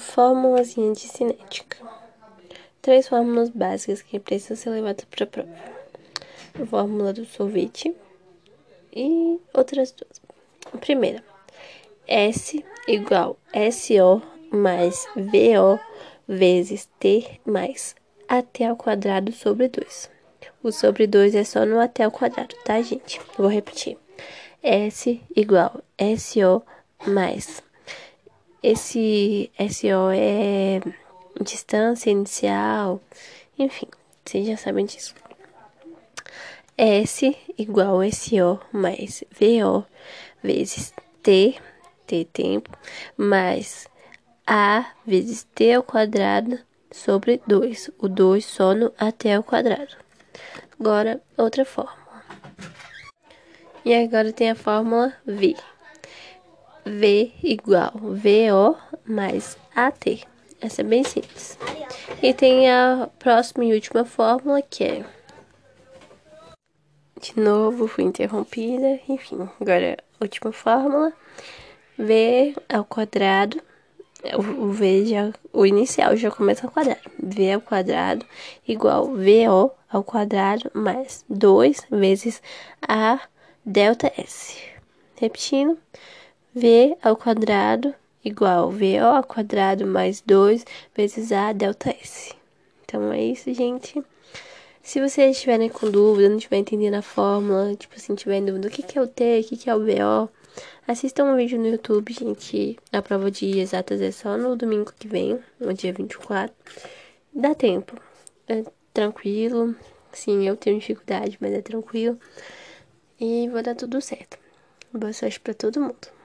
Fórmulazinha de cinética. Três fórmulas básicas que precisam ser levadas para a prova. Fórmula do sorvete e outras duas. A primeira. S igual SO mais VO vezes T mais AT ao quadrado sobre 2. O sobre 2 é só no AT ao quadrado, tá, gente? Vou repetir. S igual SO mais esse SO é distância inicial, enfim, vocês já sabem disso. S igual SO mais VO vezes T, T tempo, mais A vezes T ao quadrado sobre 2. O 2 só no AT ao quadrado. Agora, outra fórmula. E agora tem a fórmula V. V igual VO mais AT. Essa é bem simples. E tem a próxima e última fórmula que é. De novo, fui interrompida. Enfim, agora a última fórmula. V ao quadrado. O V já, o inicial já começa ao quadrado. V ao quadrado igual VO ao quadrado mais 2 vezes A delta S. Repetindo. V ao quadrado igual VO ao quadrado mais 2 vezes A delta S. Então é isso, gente. Se vocês estiverem com dúvida, não estiverem entendendo a fórmula, tipo assim, tiverem dúvida do que, que é o T, o que, que é o VO, assistam um vídeo no YouTube, gente. A prova de exatas é só no domingo que vem, no dia 24. Dá tempo. É tranquilo. Sim, eu tenho dificuldade, mas é tranquilo. E vai dar tudo certo. Boa sorte pra todo mundo.